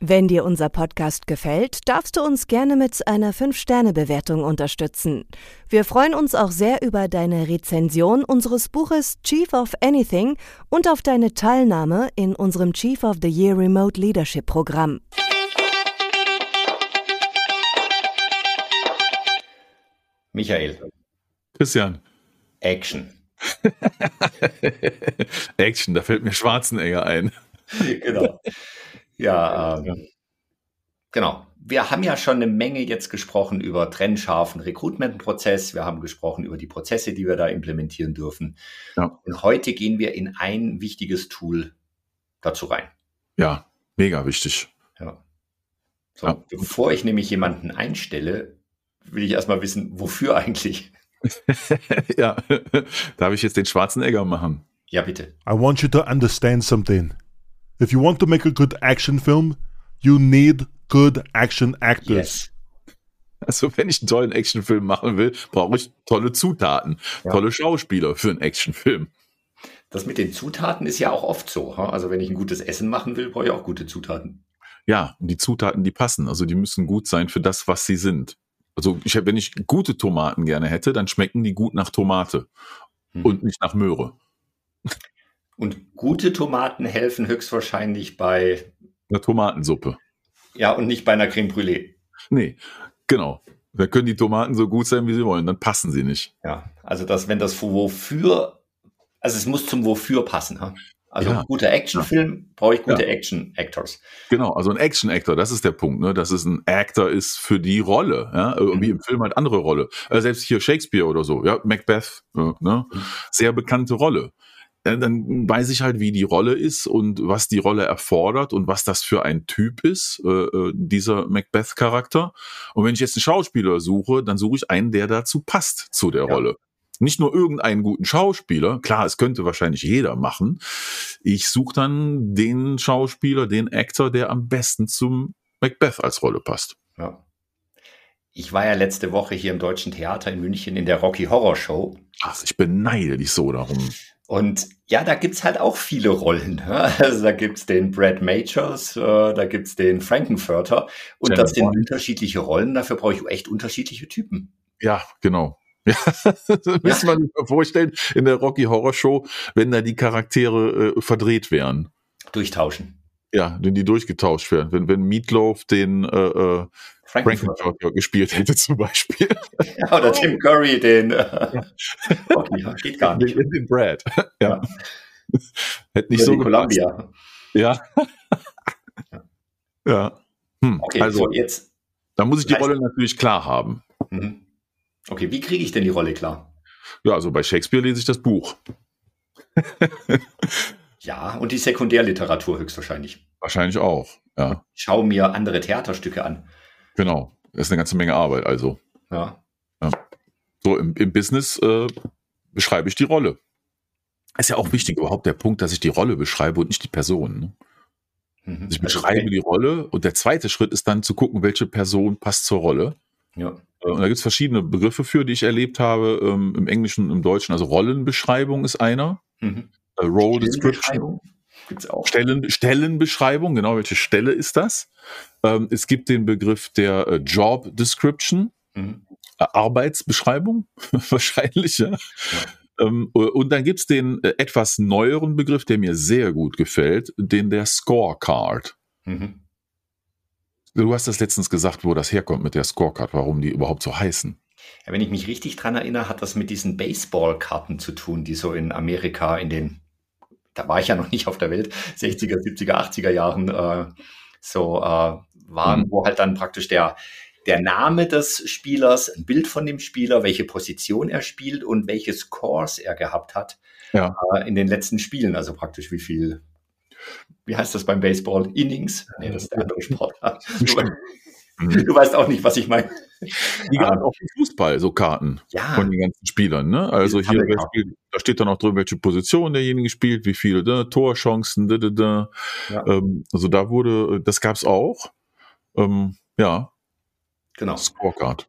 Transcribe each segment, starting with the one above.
Wenn dir unser Podcast gefällt, darfst du uns gerne mit einer 5-Sterne-Bewertung unterstützen. Wir freuen uns auch sehr über deine Rezension unseres Buches Chief of Anything und auf deine Teilnahme in unserem Chief of the Year Remote Leadership Programm. Michael. Christian. Action. Action, da fällt mir Schwarzenegger ein. genau. Ja, ähm, genau. Wir haben ja schon eine Menge jetzt gesprochen über trennscharfen Recruitment-Prozess. Wir haben gesprochen über die Prozesse, die wir da implementieren dürfen. Ja. Und heute gehen wir in ein wichtiges Tool dazu rein. Ja, mega wichtig. Ja. So, ja. bevor ich nämlich jemanden einstelle, will ich erstmal wissen, wofür eigentlich? ja, darf ich jetzt den schwarzen Egger machen? Ja, bitte. I want you to understand something. If you want to make a good action film, you need good action actors. Yes. Also wenn ich einen tollen Actionfilm machen will, brauche ich tolle Zutaten, ja. tolle Schauspieler für einen Actionfilm. Das mit den Zutaten ist ja auch oft so. Also wenn ich ein gutes Essen machen will, brauche ich auch gute Zutaten. Ja, und die Zutaten, die passen. Also die müssen gut sein für das, was sie sind. Also ich, wenn ich gute Tomaten gerne hätte, dann schmecken die gut nach Tomate hm. und nicht nach Möhre. Und gute Tomaten helfen höchstwahrscheinlich bei einer Tomatensuppe. Ja, und nicht bei einer Creme Brûlée. Nee, genau. Da können die Tomaten so gut sein, wie sie wollen, dann passen sie nicht. Ja, also das, wenn das Wofür, also es muss zum Wofür passen. Ha? Also ja. guter Actionfilm ja. brauche ich gute ja. Action-Actors. Genau, also ein Action-Actor, das ist der Punkt, ne? dass es ein Actor ist für die Rolle. Ja? Mhm. Wie im Film halt andere Rolle. Also selbst hier Shakespeare oder so, ja, Macbeth, ne? Mhm. sehr bekannte Rolle dann weiß ich halt, wie die Rolle ist und was die Rolle erfordert und was das für ein Typ ist, äh, äh, dieser Macbeth-Charakter. Und wenn ich jetzt einen Schauspieler suche, dann suche ich einen, der dazu passt zu der ja. Rolle. Nicht nur irgendeinen guten Schauspieler, klar, es könnte wahrscheinlich jeder machen. Ich suche dann den Schauspieler, den Actor, der am besten zum Macbeth als Rolle passt. Ja. Ich war ja letzte Woche hier im Deutschen Theater in München in der Rocky Horror Show. Ach, ich beneide dich so darum. Und ja, da gibt's halt auch viele Rollen. Ne? Also da gibt's den Brad Majors, äh, da gibt's den Frankenfurter. Und Jennifer. das sind unterschiedliche Rollen. Dafür brauche ich echt unterschiedliche Typen. Ja, genau. Ja, müssen wir sich vorstellen in der Rocky Horror Show, wenn da die Charaktere äh, verdreht wären. Durchtauschen. Ja, wenn die durchgetauscht werden. Wenn, wenn Meatloaf den äh, äh Frankenfurter gespielt hätte zum Beispiel. Ja, oder Tim Curry den. Äh, okay, geht gar nicht. Den, den Brad. Ja. ja. Hätte nicht oder so Columbia. Ja. ja. Hm, okay, also so jetzt. Da muss ich die Rolle natürlich klar haben. Mhm. Okay, wie kriege ich denn die Rolle klar? Ja, also bei Shakespeare lese ich das Buch. ja, und die Sekundärliteratur höchstwahrscheinlich. Wahrscheinlich auch, ja. Schau mir andere Theaterstücke an. Genau, das ist eine ganze Menge Arbeit, also. Ja. ja. So, im, im Business äh, beschreibe ich die Rolle. Ist ja auch wichtig, überhaupt der Punkt, dass ich die Rolle beschreibe und nicht die Person. Ne? Mhm. Also ich beschreibe okay. die Rolle und der zweite Schritt ist dann zu gucken, welche Person passt zur Rolle. Ja. Äh, und da gibt es verschiedene Begriffe für, die ich erlebt habe, ähm, im Englischen und im Deutschen. Also Rollenbeschreibung ist einer. Mhm. Äh, Role Description. Gibt's auch. Stellen, Stellenbeschreibung, genau, welche Stelle ist das? Ähm, es gibt den Begriff der äh, Job Description, mhm. äh, Arbeitsbeschreibung, wahrscheinlich, ja. ja. Ähm, und dann gibt's den äh, etwas neueren Begriff, der mir sehr gut gefällt, den der Scorecard. Mhm. Du hast das letztens gesagt, wo das herkommt mit der Scorecard, warum die überhaupt so heißen. Ja, wenn ich mich richtig dran erinnere, hat das mit diesen Baseballkarten zu tun, die so in Amerika in den da war ich ja noch nicht auf der Welt, 60er, 70er, 80er Jahren äh, so äh, waren, mhm. wo halt dann praktisch der, der Name des Spielers, ein Bild von dem Spieler, welche Position er spielt und welche Scores er gehabt hat ja. äh, in den letzten Spielen. Also praktisch wie viel, wie heißt das beim Baseball? Innings? Nee, das ist der andere Sport. Mhm. Du weißt auch nicht, was ich meine. Die gerade auch im Fußball, so Karten Ja. von den ganzen Spielern. Ne? Also hier, spielt, da steht dann auch drin, welche Position derjenige spielt, wie viele ne? Torchancen, da, da, da. Ja. Ähm, also da wurde, das gab's auch. Ähm, ja, Genau. Scorecard.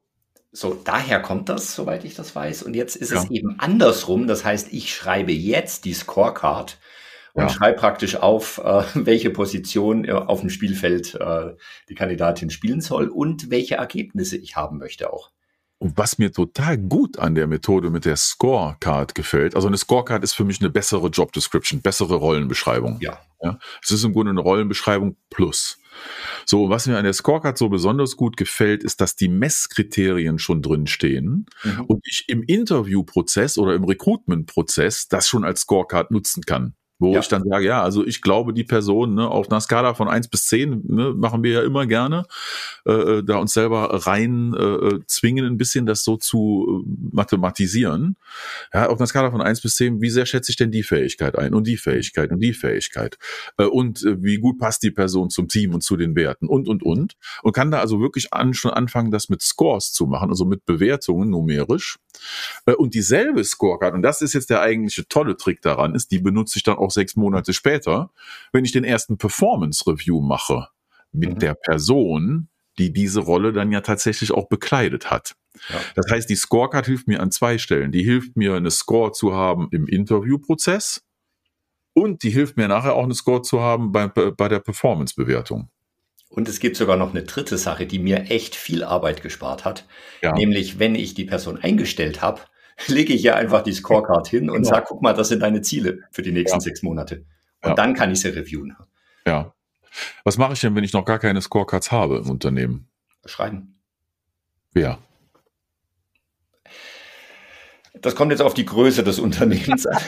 So, daher kommt das, soweit ich das weiß. Und jetzt ist Ja. es eben andersrum. Das heißt, ich schreibe jetzt die Scorecard und Ja. schreibe praktisch auf, äh, welche Position äh, auf dem Spielfeld äh, die Kandidatin spielen soll und welche Ergebnisse ich haben möchte auch. Und was mir total gut an der Methode mit der Scorecard gefällt, also eine Scorecard ist für mich eine bessere Job Description, bessere Rollenbeschreibung. Ja. Ja, es ist im Grunde eine Rollenbeschreibung plus. So, was mir an der Scorecard so besonders gut gefällt, ist, dass die Messkriterien schon drin stehen Mhm. und ich im Interviewprozess oder im Recruitment-Prozess das schon als Scorecard nutzen kann. Wo Ja. ich dann sage, ja, also ich glaube, die Person ne, auf einer Skala von eins bis zehn ne, machen wir ja immer gerne, äh, äh, da uns selber rein äh, äh, zwingen, ein bisschen das so zu äh, mathematisieren. Ja, auf einer Skala von eins bis zehn, wie sehr schätze ich denn die Fähigkeit ein und die Fähigkeit und die Fähigkeit? Äh, und äh, wie gut passt die Person zum Team und zu den Werten und, und, und. Und kann da also wirklich an, schon anfangen, das mit Scores zu machen, also mit Bewertungen numerisch. Äh, Und dieselbe Scorecard, und das ist jetzt der eigentliche tolle Trick daran, ist, die benutze ich dann auch sechs Monate später, wenn ich den ersten Performance Review mache mit Mhm. der Person, die diese Rolle dann ja tatsächlich auch bekleidet hat. Ja. Das heißt, die Scorecard hilft mir an zwei Stellen. Die hilft mir, eine Score zu haben im Interviewprozess und die hilft mir nachher auch eine Score zu haben bei, bei der Performance-Bewertung. Und es gibt sogar noch eine dritte Sache, die mir echt viel Arbeit gespart hat. Ja. Nämlich, wenn ich die Person eingestellt habe, lege ich ja einfach die Scorecard hin und Genau. sage, guck mal, das sind deine Ziele für die nächsten Ja. sechs Monate. Und Ja. dann kann ich sie reviewen. Ja. Was mache ich denn, wenn ich noch gar keine Scorecards habe im Unternehmen? Schreiben. Wer? Das kommt jetzt auf die Größe des Unternehmens an.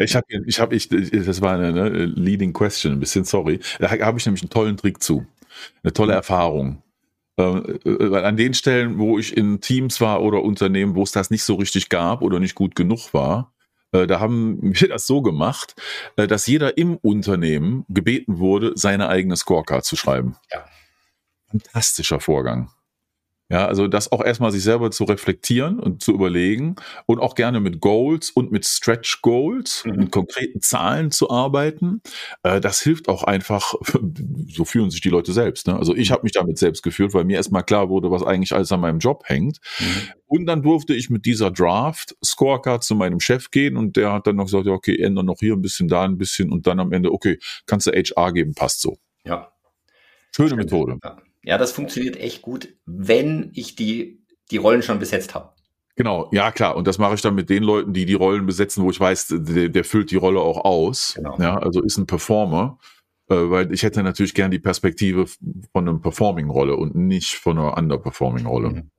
Ich habe, ich habe, ich, das war eine ne, leading question, ein bisschen sorry. Da habe ich nämlich einen tollen Trick zu, eine tolle Erfahrung. Ähm, äh, weil an den Stellen, wo ich in Teams war oder Unternehmen, wo es das nicht so richtig gab oder nicht gut genug war, äh, da haben wir das so gemacht, äh, dass jeder im Unternehmen gebeten wurde, seine eigene Scorecard zu schreiben. Ja. Fantastischer Vorgang. Ja, also das auch erstmal sich selber zu reflektieren und zu überlegen und auch gerne mit Goals und mit Stretch Goals, Mhm. mit konkreten Zahlen zu arbeiten. Äh, das hilft auch einfach, so fühlen sich die Leute selbst. Ne? Also ich habe mich damit selbst gefühlt, weil mir erstmal klar wurde, was eigentlich alles an meinem Job hängt. Und dann durfte ich mit dieser Draft Scorecard zu meinem Chef gehen und der hat dann noch gesagt, ja, okay, ändern noch hier ein bisschen, da ein bisschen und dann am Ende, okay, kannst du HR geben, passt so. Ja. Schöne Stimmt. Methode. Ja. Ja, das funktioniert echt gut, wenn ich die, die Rollen schon besetzt habe. Genau, ja klar. Und das mache ich dann mit den Leuten, die die Rollen besetzen, wo ich weiß, der, der füllt die Rolle auch aus. Genau. Ja, also ist ein Performer. Äh, weil ich hätte natürlich gern die Perspektive von einem Performing-Rolle und nicht von einer Underperforming-Rolle. Mhm.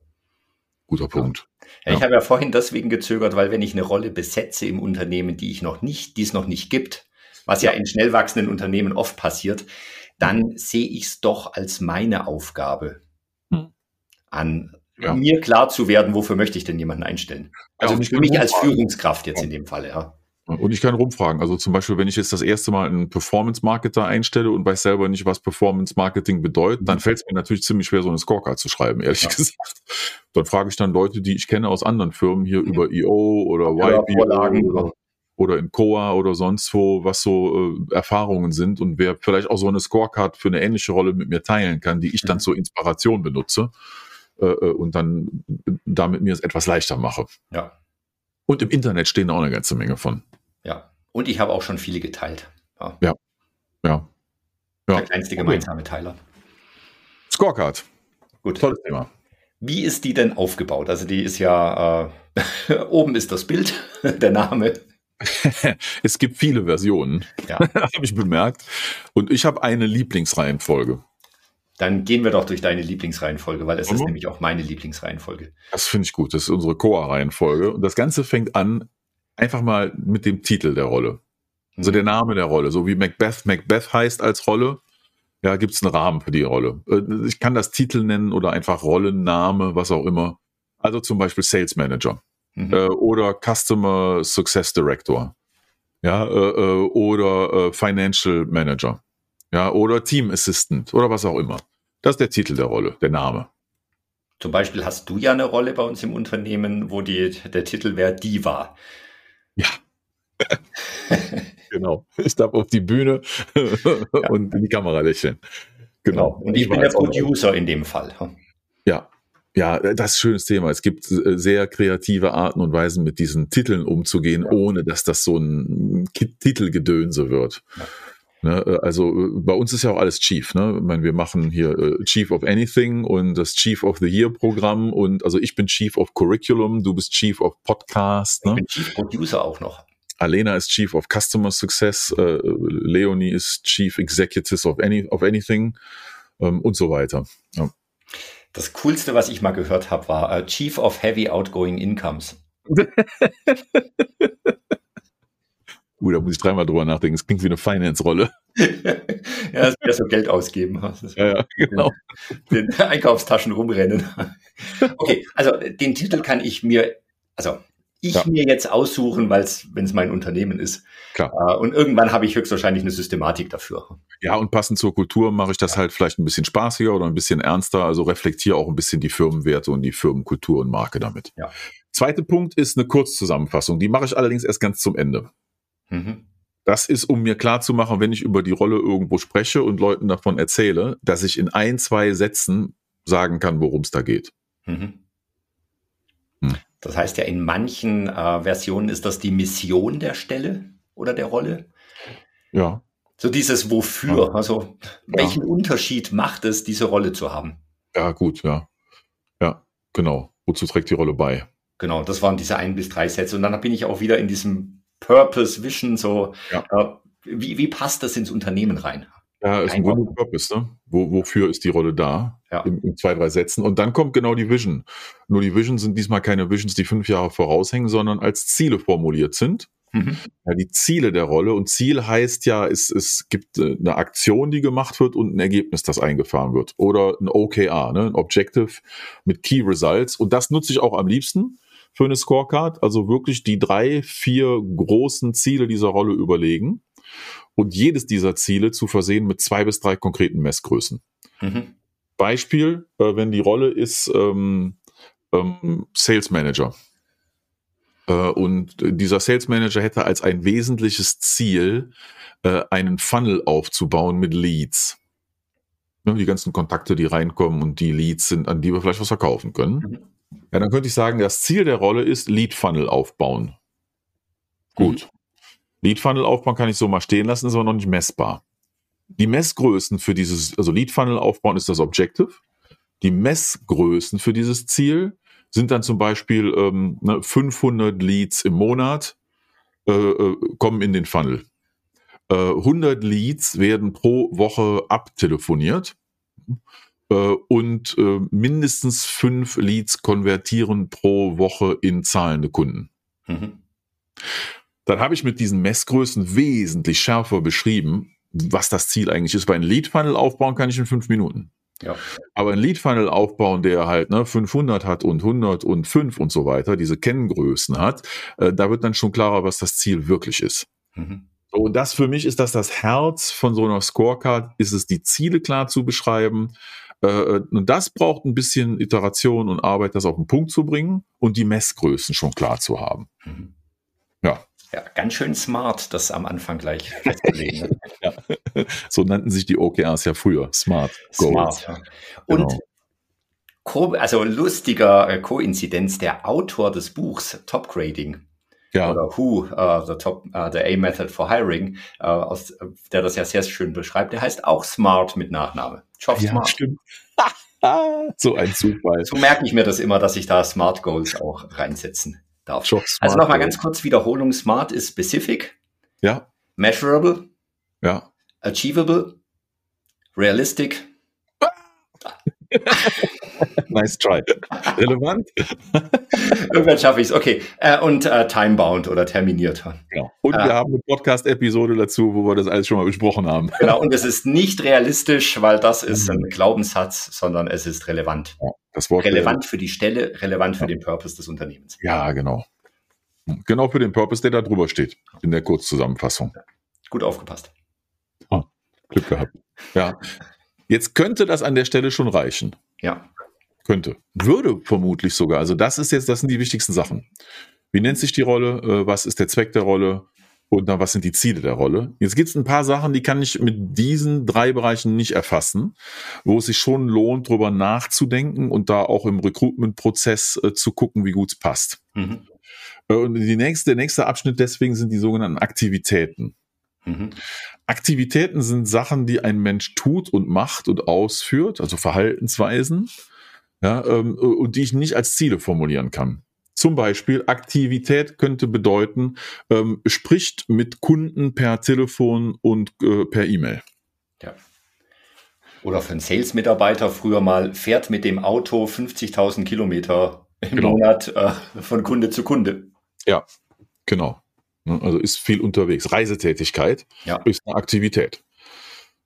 Guter Punkt. Ja, ich Ja. habe ja vorhin deswegen gezögert, weil wenn ich eine Rolle besetze im Unternehmen, die ich noch nicht, die es noch nicht gibt, was ja, in schnell wachsenden Unternehmen oft passiert, dann sehe ich es doch als meine Aufgabe, Hm. an Ja. mir klar zu werden, wofür möchte ich denn jemanden einstellen. Also ich für mich als. Führungskraft jetzt in dem Falle, ja. Und ich kann rumfragen. Also zum Beispiel, wenn ich jetzt das erste Mal einen Performance-Marketer einstelle und weiß selber nicht, was Performance-Marketing bedeutet, dann fällt es mir natürlich ziemlich schwer, so eine Scorecard zu schreiben, ehrlich Ja. gesagt. Dann frage ich dann Leute, die ich kenne aus anderen Firmen hier über EO oder Ja, Vorlagen, oder, oder in Coa oder sonst wo, was so äh, Erfahrungen sind und wer vielleicht auch so eine Scorecard für eine ähnliche Rolle mit mir teilen kann, die ich dann Mhm. zur Inspiration benutze äh, äh, und dann damit mir es etwas leichter mache. Ja, Und im Internet stehen auch eine ganze Menge von. ja. Und ich habe auch schon viele geteilt. Ja. Ja. Ja. Der kleinste gemeinsame Teiler. Scorecard. Gut. Tolles Thema. Wie ist die denn aufgebaut? Also die ist ja, äh, oben ist das Bild, der Name. es gibt viele Versionen, Ja. habe ich bemerkt. Und ich habe eine Lieblingsreihenfolge. Dann gehen wir doch durch deine Lieblingsreihenfolge, weil es ist Mhm. nämlich auch meine Lieblingsreihenfolge. Das finde ich gut. Das ist unsere Coa-Reihenfolge. Und das Ganze fängt an einfach mal mit dem Titel der Rolle. Also Mhm. der Name der Rolle. So wie Macbeth Macbeth heißt als Rolle. Ja, gibt es einen Rahmen für die Rolle. Äh, Ich kann das Titel nennen oder einfach Rollenname, was auch immer. Also zum Beispiel Sales Manager. Mhm. äh, oder Customer Success Director, ja, äh, äh, oder äh, Financial Manager, ja, oder Team Assistant oder was auch immer. Das ist der Titel der Rolle, der Name. Zum Beispiel hast du ja eine Rolle bei uns im Unternehmen, wo die, der Titel wäre Diva. Ja. genau. Ich darf auf die Bühne und in die Kamera lächeln. Genau. Und ich bin der Producer in dem Fall. Ja, ja, das ist ein schönes Thema. Es gibt äh, sehr kreative Arten und Weisen, mit diesen Titeln umzugehen, ja. ohne dass das so ein Titelgedönse wird. Ja. Ne, äh, also äh, bei uns ist ja auch alles Chief. Ne? Ich meine, wir machen hier Chief of Anything und das Chief of the Year Programm und also ich bin Chief of Curriculum, du bist Chief of Podcast. Ne? Ich bin Chief Producer auch noch. Alena ist Chief of Customer Success, äh, Leonie ist Chief Executive of, any, of Anything ähm, und so weiter. Ja. Das Coolste, was ich mal gehört habe, war uh, Chief of Heavy Outgoing Incomes. Uh, da muss ich dreimal drüber nachdenken. Es klingt wie eine Finance-Rolle. ja, das wäre so Geld ausgeben. Ja, ja, genau. Den, den Einkaufstaschen rumrennen. Okay, also den Titel kann ich mir, also ich ja. mir jetzt aussuchen, weil es, wenn es mein Unternehmen ist. Klar. Äh, und irgendwann habe ich höchstwahrscheinlich eine Systematik dafür. Ja, und passend zur Kultur mache ich das halt vielleicht ein bisschen spaßiger oder ein bisschen ernster, also reflektiere auch ein bisschen die Firmenwerte und die Firmenkultur und Marke damit. Ja. Zweiter Punkt ist eine Kurzzusammenfassung. Die mache ich allerdings erst ganz zum Ende. Mhm. Das ist, um mir klar zu machen, wenn ich über die Rolle irgendwo spreche und Leuten davon erzähle, dass ich in ein, zwei Sätzen sagen kann, worum es da geht. Mhm. Das heißt ja, in manchen äh, Versionen ist das die Mission der Stelle oder der Rolle. Ja. So dieses Wofür, ja. also welchen ja. Unterschied macht es, diese Rolle zu haben? Ja, gut, ja. Ja, genau. Wozu trägt die Rolle bei? Genau, das waren diese ein bis drei Sätze. Und dann bin ich auch wieder in diesem Purpose Vision, so ja. äh, wie, wie passt das ins Unternehmen rein? Ja, ist ein guter Purpose, ne? Wo, wofür ist die Rolle da? Ja. In, in, zwei, drei Sätzen. Und dann kommt genau die Vision. Nur die Vision sind diesmal keine Visions, die fünf Jahre voraushängen, sondern als Ziele formuliert sind. Mhm. Ja, die Ziele der Rolle. Und Ziel heißt ja, es, es gibt äh, eine Aktion, die gemacht wird und ein Ergebnis, das eingefahren wird. Oder ein OKR, ne? ein Objective mit Key Results. Und das nutze ich auch am liebsten für eine Scorecard. Also wirklich die drei, vier großen Ziele dieser Rolle überlegen und jedes dieser Ziele zu versehen mit zwei bis drei konkreten Messgrößen. Mhm. Beispiel, äh, wenn die Rolle ist ähm, ähm, Sales Manager. Äh, und dieser Sales Manager hätte als ein wesentliches Ziel, äh, einen Funnel aufzubauen mit Leads. Ne, die ganzen Kontakte, die reinkommen und die Leads sind, an die wir vielleicht was verkaufen können. Mhm. Ja, dann könnte ich sagen, das Ziel der Rolle ist Lead Funnel aufbauen. Gut. Mhm. Lead Funnel aufbauen kann ich so mal stehen lassen, ist aber noch nicht messbar. Die Messgrößen für dieses, also Lead Funnel aufbauen ist das Objective. Die Messgrößen für dieses Ziel sind dann zum Beispiel ähm, 500 ne, Leads im Monat äh, äh, kommen in den Funnel. Äh, 100 Leads werden pro Woche abtelefoniert äh, und äh, mindestens fünf Leads konvertieren pro Woche in zahlende Kunden. Mhm dann habe ich mit diesen Messgrößen wesentlich schärfer beschrieben, was das Ziel eigentlich ist. Weil ein Lead-Funnel aufbauen kann ich in fünf Minuten. Ja. Aber ein Lead-Funnel aufbauen, der halt ne, 500 hat und 100 und 5 und so weiter, diese Kenngrößen hat, äh, da wird dann schon klarer, was das Ziel wirklich ist. Mhm. So, und das für mich ist das das Herz von so einer Scorecard, ist es die Ziele klar zu beschreiben. Äh, äh, und das braucht ein bisschen Iteration und Arbeit, das auf den Punkt zu bringen und die Messgrößen schon klar zu haben. Mhm. Ja. Ganz schön smart, das am Anfang gleich festzulegen. ja. So nannten sich die OKRs ja früher. Smart. Goals. Smart. Ja. Und genau. also lustiger äh, Koinzidenz, der Autor des Buchs Top Grading ja. oder Who, uh, the Top, uh, the A Method for Hiring, uh, aus, der das ja sehr schön beschreibt, der heißt auch Smart mit Nachname. Geoff ja, Smart. Stimmt. so ein Zufall. So merke ich mir das immer, dass ich da Smart Goals auch reinsetzen darf. also nochmal ganz kurz Wiederholung. Smart ist specific. Ja. Measurable. Ja. Achievable. Realistic. nice try. Relevant. Irgendwann schaffe ich es. Okay. Äh, und äh, timebound oder terminiert. Genau. Und äh, wir haben eine Podcast-Episode dazu, wo wir das alles schon mal besprochen haben. Genau. Und es ist nicht realistisch, weil das ist ein Glaubenssatz, sondern es ist relevant. Ja. Das Wort relevant für die Stelle, relevant für ja. den Purpose des Unternehmens. Ja, genau. Genau für den Purpose, der da drüber steht, in der Kurzzusammenfassung. Gut aufgepasst. Oh, Glück gehabt. Ja. Jetzt könnte das an der Stelle schon reichen. Ja. Könnte. Würde vermutlich sogar. Also das ist jetzt, das sind die wichtigsten Sachen. Wie nennt sich die Rolle? Äh, was ist der Zweck der Rolle? Und dann, was sind die Ziele der Rolle? Jetzt gibt es ein paar Sachen, die kann ich mit diesen drei Bereichen nicht erfassen, wo es sich schon lohnt, drüber nachzudenken und da auch im Recruitment-Prozess äh, zu gucken, wie gut es passt. Mhm. Äh, und die nächste, der nächste Abschnitt deswegen sind die sogenannten Aktivitäten. Mhm. Aktivitäten sind Sachen, die ein Mensch tut und macht und ausführt, also Verhaltensweisen, ja, ähm, und die ich nicht als Ziele formulieren kann. Zum Beispiel Aktivität könnte bedeuten, ähm, spricht mit Kunden per Telefon und äh, per E-Mail. Ja. Oder für einen Sales-Mitarbeiter früher mal fährt mit dem Auto 50.000 Kilometer im genau. Monat äh, von Kunde zu Kunde. Ja, genau. Ne, also ist viel unterwegs. Reisetätigkeit ja. ist eine Aktivität.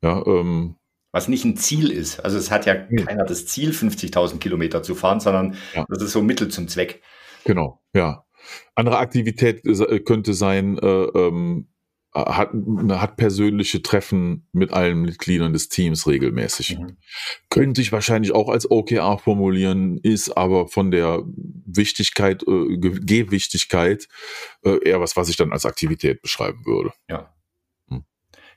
Ja, ähm, Was nicht ein Ziel ist. Also es hat ja keiner das Ziel, 50.000 Kilometer zu fahren, sondern ja. das ist so Mittel zum Zweck. Genau, ja. Andere Aktivität äh, könnte sein, äh, ähm, hat, hat persönliche Treffen mit allen Mitgliedern des Teams regelmäßig. Mhm. Könnte ich wahrscheinlich auch als OKR formulieren, ist aber von der Wichtigkeit, äh, Gewichtigkeit äh, eher was, was ich dann als Aktivität beschreiben würde. Ja.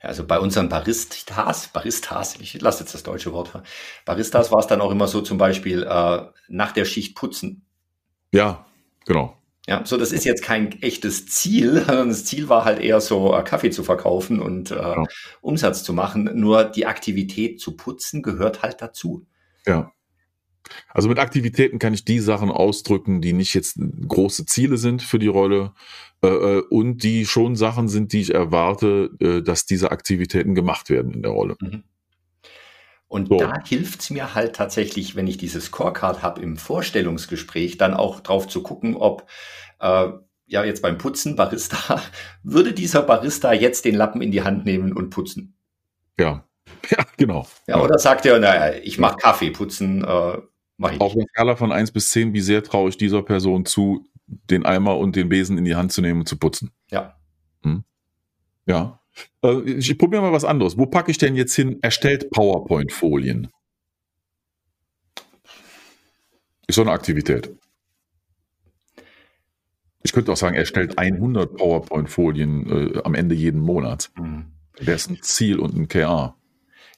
Also bei unseren Baristas, Baristas, ich lasse jetzt das deutsche Wort, Baristas war es dann auch immer so zum Beispiel äh, nach der Schicht putzen. Ja, genau. Ja, so das ist jetzt kein echtes Ziel. Das Ziel war halt eher so äh, Kaffee zu verkaufen und äh, ja. Umsatz zu machen. Nur die Aktivität zu putzen gehört halt dazu. Ja. Also mit Aktivitäten kann ich die Sachen ausdrücken, die nicht jetzt große Ziele sind für die Rolle äh, äh und die schon Sachen sind, die ich erwarte, äh, dass diese Aktivitäten gemacht werden in der Rolle. Mhm. Und so. da hilft es mir halt tatsächlich, wenn ich dieses Scorecard habe im Vorstellungsgespräch, dann auch drauf zu gucken, ob äh, ja jetzt beim Putzen Barista, würde dieser Barista jetzt den Lappen in die Hand nehmen und putzen? Ja, ja, genau. Ja, ja. oder sagt er, naja, ich mache Kaffee, putzen äh, ich. Auf einer Skala von 1 bis 10, wie sehr traue ich dieser Person zu, den Eimer und den Besen in die Hand zu nehmen und zu putzen? Ja. Hm? Ja, äh, ich probiere mal was anderes. Wo packe ich denn jetzt hin? Erstellt PowerPoint-Folien. Ist so eine Aktivität. Ich könnte auch sagen, er stellt 100 PowerPoint-Folien äh, am Ende jeden Monat. Mhm. Wäre es ein Ziel und ein KA.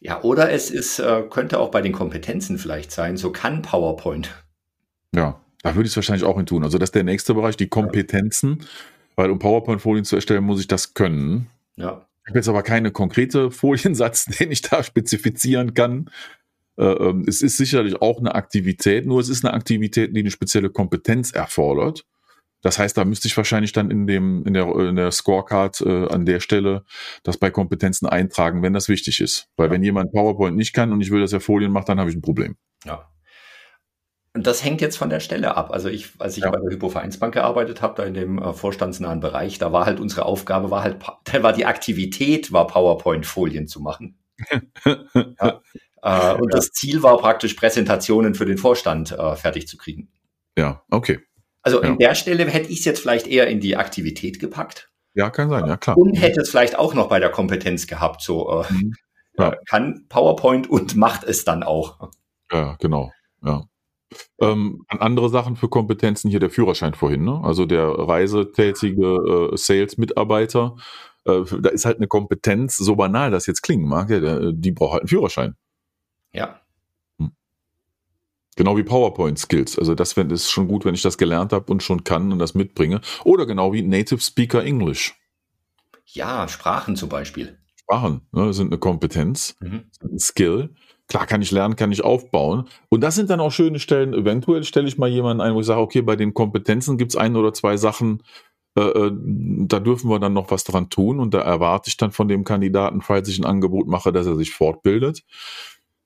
Ja, oder es ist, äh, könnte auch bei den Kompetenzen vielleicht sein, so kann PowerPoint. Ja, da würde ich es wahrscheinlich auch hin tun. Also das ist der nächste Bereich, die Kompetenzen, weil um PowerPoint-Folien zu erstellen, muss ich das können. Ja. Ich habe jetzt aber keine konkrete Foliensatz, den ich da spezifizieren kann. Äh, ähm, es ist sicherlich auch eine Aktivität, nur es ist eine Aktivität, die eine spezielle Kompetenz erfordert. Das heißt, da müsste ich wahrscheinlich dann in dem in der, in der Scorecard äh, an der Stelle das bei Kompetenzen eintragen, wenn das wichtig ist. Weil ja. wenn jemand PowerPoint nicht kann und ich will, dass er Folien macht, dann habe ich ein Problem. Ja. Und das hängt jetzt von der Stelle ab. Also ich, als ich ja. bei der Hypovereinsbank gearbeitet habe, da in dem äh, vorstandsnahen Bereich, da war halt unsere Aufgabe, war halt, da war die Aktivität, war PowerPoint-Folien zu machen. ja. äh, und das Ziel war praktisch Präsentationen für den Vorstand äh, fertig zu kriegen. Ja, okay. Also in der Stelle hätte ich es jetzt vielleicht eher in die Aktivität gepackt. Ja, kann sein, ja klar. Und hätte es vielleicht auch noch bei der Kompetenz gehabt, so äh, mhm. ja. kann PowerPoint und macht es dann auch. Ja, genau. Ja. Ähm, andere Sachen für Kompetenzen hier der Führerschein vorhin, ne? Also der reisetätige äh, Sales-Mitarbeiter, äh, da ist halt eine Kompetenz, so banal das jetzt klingen mag, ja, die braucht halt einen Führerschein. Ja. Genau wie PowerPoint-Skills. Also das ist schon gut, wenn ich das gelernt habe und schon kann und das mitbringe. Oder genau wie Native Speaker English. Ja, Sprachen zum Beispiel. Sprachen ne, sind eine Kompetenz, mhm. ein Skill. Klar kann ich lernen, kann ich aufbauen. Und das sind dann auch schöne Stellen. Eventuell stelle ich mal jemanden ein, wo ich sage, okay, bei den Kompetenzen gibt es ein oder zwei Sachen, äh, äh, da dürfen wir dann noch was dran tun. Und da erwarte ich dann von dem Kandidaten, falls ich ein Angebot mache, dass er sich fortbildet.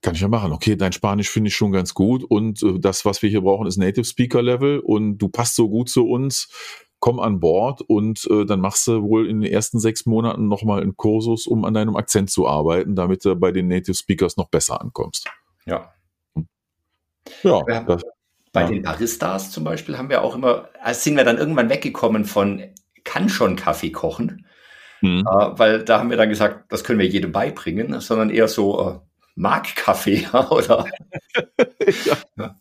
Kann ich ja machen. Okay, dein Spanisch finde ich schon ganz gut. Und äh, das, was wir hier brauchen, ist Native Speaker Level. Und du passt so gut zu uns komm an Bord und äh, dann machst du wohl in den ersten sechs Monaten nochmal einen Kursus, um an deinem Akzent zu arbeiten, damit du bei den Native Speakers noch besser ankommst. Ja. Ja. Das, bei ja. den Baristas zum Beispiel haben wir auch immer, also sind wir dann irgendwann weggekommen von kann schon Kaffee kochen, mhm. äh, weil da haben wir dann gesagt, das können wir jedem beibringen, sondern eher so, äh, mag Kaffee oder ja.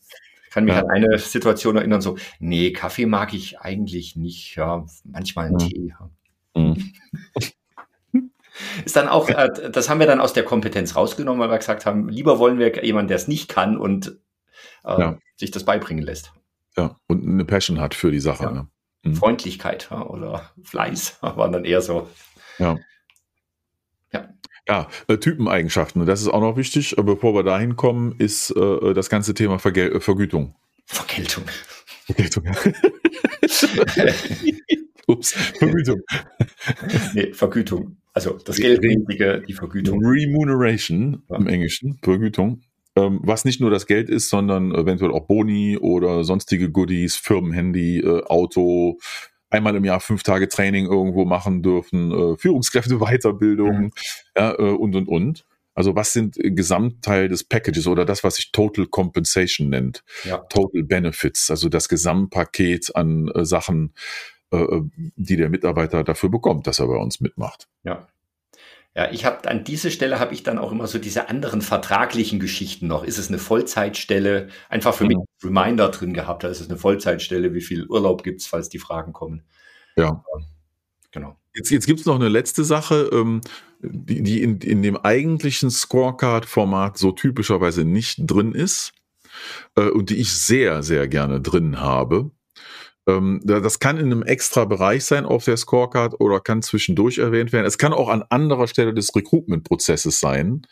kann mich ja. an eine Situation erinnern, so, nee, Kaffee mag ich eigentlich nicht, ja, manchmal einen. Tee. Mhm. Ist dann auch, äh, das haben wir dann aus der Kompetenz rausgenommen, weil wir gesagt haben, lieber wollen wir jemanden, der es nicht kann und äh, ja. sich das beibringen lässt. Ja, und eine Passion hat für die Sache. Ja. Ne? Mhm. Freundlichkeit oder Fleiß waren dann eher so. Ja. Ja. Äh, Typeneigenschaften, das ist auch noch wichtig. Äh, bevor wir dahin kommen, ist äh, das ganze Thema Vergel äh, Vergütung. Vergeltung. Vergeltung, ja. Ups, Vergütung. nee, Vergütung. Also das Geldpflichtige, die Vergütung. Remuneration ja. im Englischen, Vergütung. Ähm, was nicht nur das Geld ist, sondern eventuell auch Boni oder sonstige Goodies, Firmenhandy, äh, Auto, einmal im Jahr fünf Tage Training irgendwo machen dürfen, äh, Führungskräfte, Weiterbildung mhm. ja, äh, und und und. Also was sind Gesamtteil des Packages oder das, was sich Total Compensation nennt? Ja. Total Benefits, also das Gesamtpaket an äh, Sachen, äh, äh, die der Mitarbeiter dafür bekommt, dass er bei uns mitmacht. Ja. Ja, ich habe an dieser Stelle habe ich dann auch immer so diese anderen vertraglichen Geschichten noch. Ist es eine Vollzeitstelle? Einfach für mhm. mich Reminder drin gehabt. Da ist es eine Vollzeitstelle? Wie viel Urlaub gibt's, falls die Fragen kommen? Ja. Genau. Jetzt, jetzt gibt es noch eine letzte Sache, ähm, die, die in, in dem eigentlichen Scorecard-Format so typischerweise nicht drin ist äh, und die ich sehr, sehr gerne drin habe. Ähm, das kann in einem extra Bereich sein auf der Scorecard oder kann zwischendurch erwähnt werden. Es kann auch an anderer Stelle des Recruitment-Prozesses sein.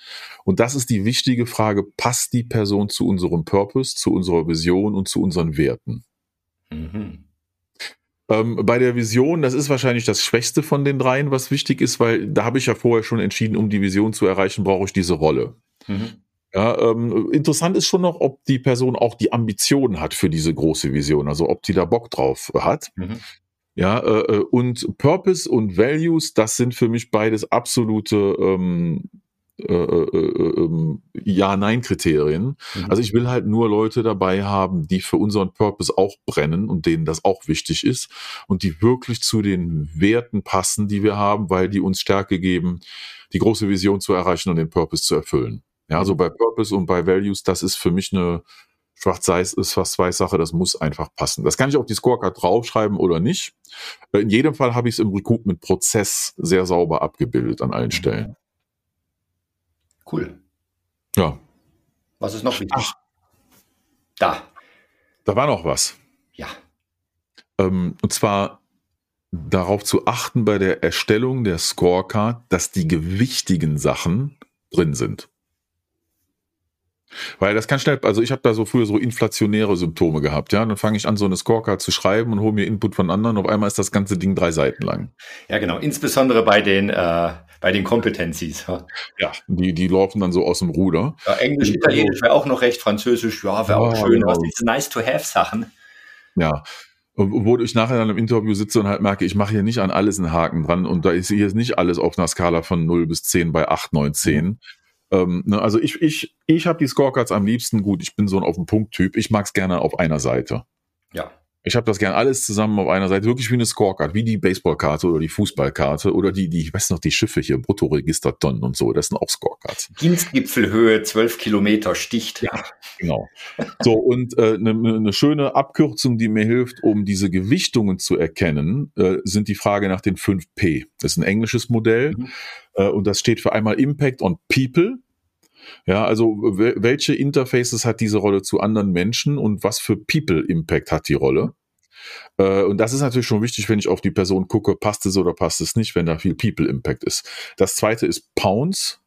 Und das ist die wichtige Frage, passt die Person zu unserem Purpose, zu unserer Vision und zu unseren Werten? Mhm. Ähm, bei der Vision, das ist wahrscheinlich das Schwächste von den dreien, was wichtig ist, weil da habe ich ja vorher schon entschieden, um die Vision zu erreichen, brauche ich diese Rolle. Mhm. Ja, ähm, interessant ist schon noch, ob die Person auch die Ambition hat für diese große Vision, also ob die da Bock drauf hat. Mhm. Ja, äh, äh und Purpose und Values, das sind für mich beides absolute ähm, äh, äh, äh ähm, Ja-Nein-Kriterien. Mhm. Also ich will halt nur Leute dabei haben, die für unseren Purpose auch brennen und denen das auch wichtig ist und die wirklich zu den Werten passen, die wir haben, weil die uns Stärke geben, die große Vision zu erreichen und den Purpose zu erfüllen. Ja, also bei Purpose und bei Values, das ist für mich eine schwarz-weiß ist fast weiß Sache, das muss einfach passen. Das kann ich auf die Scorecard draufschreiben oder nicht. In jedem Fall habe ich es im Recruitment-Prozess sehr sauber abgebildet an allen Stellen. Cool. Ja. Was ist noch wichtig? Ach, da. Da war noch was. Ja. Ähm, und zwar darauf zu achten bei der Erstellung der Scorecard, dass die gewichtigen Sachen drin sind. Weil das kann schnell, also ich habe da so früher so inflationäre Symptome gehabt, ja. Und dann fange ich an, so eine Scorecard zu schreiben und hole mir Input von anderen. Auf einmal ist das ganze Ding drei Seiten lang. Ja, genau. Insbesondere bei den, äh, bei den Competencies. Ja, ja die, die laufen dann so aus dem Ruder. Ja, Englisch, und, Italienisch wäre auch noch recht, Französisch, ja, wäre auch schön. Genau. Was diese nice-to-have-Sachen. Ja. wo ich nachher dann im Interview sitze und halt merke, ich mache hier nicht an alles einen Haken dran und da ist hier nicht alles auf einer Skala von 0 bis 10 bei 8, 9, 10. Ähm, ne, also ich, ich, ich habe die Scorecards am liebsten gut. Ich bin so ein auf den Punkt-Typ. Ich mag es gerne auf einer Seite. Ja. Ich habe das gerne alles zusammen auf einer Seite, wirklich wie eine Scorecard, wie die Baseballkarte oder die Fußballkarte oder die, die, ich weiß noch, die Schiffe hier, Bruttoregistertonnen und so, das sind auch Scorecards. Dienstgipfelhöhe, zwölf Kilometer sticht. Ja, genau. So, und eine äh, ne, ne, ne schöne Abkürzung, die mir hilft, um diese Gewichtungen zu erkennen, äh, sind die Frage nach den 5P. Das ist ein englisches Modell mhm. äh, und das steht für einmal Impact on People, ja, also welche Interfaces hat diese Rolle zu anderen Menschen und was für People Impact hat die Rolle? Äh, und das ist natürlich schon wichtig, wenn ich auf die Person gucke, passt es oder passt es nicht, wenn da viel People Impact ist. Das zweite ist Pounds,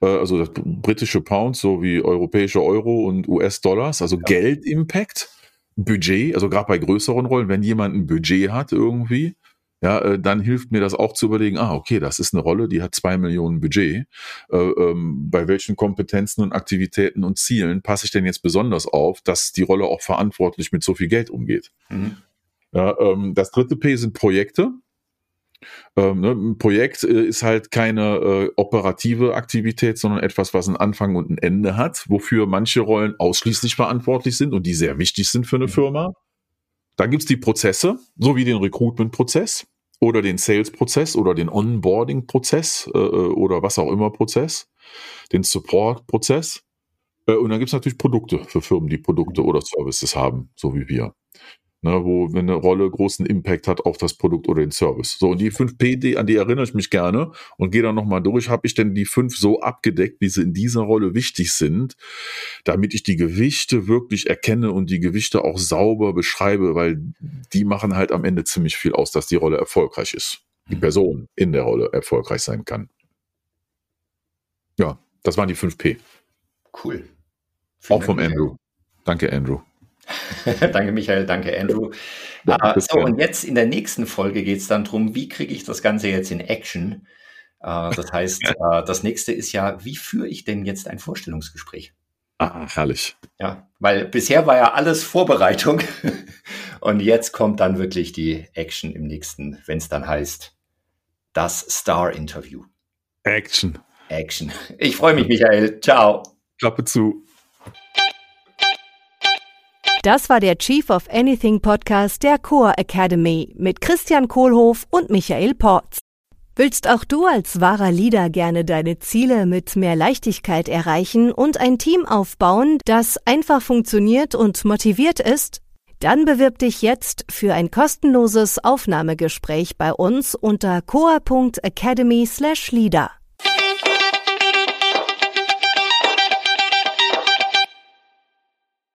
äh, also das britische Pounds sowie europäische Euro und US-Dollars, also ja. Geld Impact. Budget, also gerade bei größeren Rollen, wenn jemand ein Budget hat irgendwie, ja, äh, dann hilft mir das auch zu überlegen, ah, okay, das ist eine Rolle, die hat zwei Millionen Budget. Äh, ähm, bei welchen Kompetenzen und Aktivitäten und Zielen passe ich denn jetzt besonders auf, dass die Rolle auch verantwortlich mit so viel Geld umgeht? Mhm. Ja, ähm, das dritte P sind Projekte. Ähm, ne, ein Projekt äh, ist halt keine äh, operative Aktivität, sondern etwas, was einen Anfang und ein Ende hat, wofür manche Rollen ausschließlich verantwortlich sind und die sehr wichtig sind für eine mhm. Firma. Dann gibt's die Prozesse, so wie den Recruitment-Prozess. Oder den Sales-Prozess oder den Onboarding-Prozess äh, äh, oder was auch immer Prozess, den Support-Prozess. Äh, und dann gibt es natürlich Produkte für Firmen, die Produkte oder Services haben, so wie wir ne, wo eine Rolle großen Impact hat auf das Produkt oder den Service. So, und die 5P, die, an die erinnere ich mich gerne und gehe dann nochmal durch. Habe ich denn die fünf so abgedeckt, wie sie in dieser Rolle wichtig sind, damit ich die Gewichte wirklich erkenne und die Gewichte auch sauber beschreibe, weil die machen halt am Ende ziemlich viel aus, dass die Rolle erfolgreich ist. Die mhm. Person in der Rolle erfolgreich sein kann. Ja, das waren die 5P. Cool. Vielen auch vom Andrew. Danke, Andrew. danke Michael, danke Andrew. Ja, uh, so, und jetzt in der nächsten Folge geht es dann darum, wie kriege ich das Ganze jetzt in Action? Uh, das heißt, uh, das nächste ist ja, wie führe ich denn jetzt ein Vorstellungsgespräch? Ah, herrlich. Ja, weil bisher war ja alles Vorbereitung und jetzt kommt dann wirklich die Action im nächsten, wenn es dann heißt, das Star-Interview. Action. Action. Ich freue mich, Michael. Ciao. Klappe zu. Das war der Chief of Anything Podcast der Core Academy mit Christian Kohlhoff und Michael Porz. Willst auch du als wahrer Leader gerne deine Ziele mit mehr Leichtigkeit erreichen und ein Team aufbauen, das einfach funktioniert und motiviert ist? Dann bewirb dich jetzt für ein kostenloses Aufnahmegespräch bei uns unter coa.academy/leader.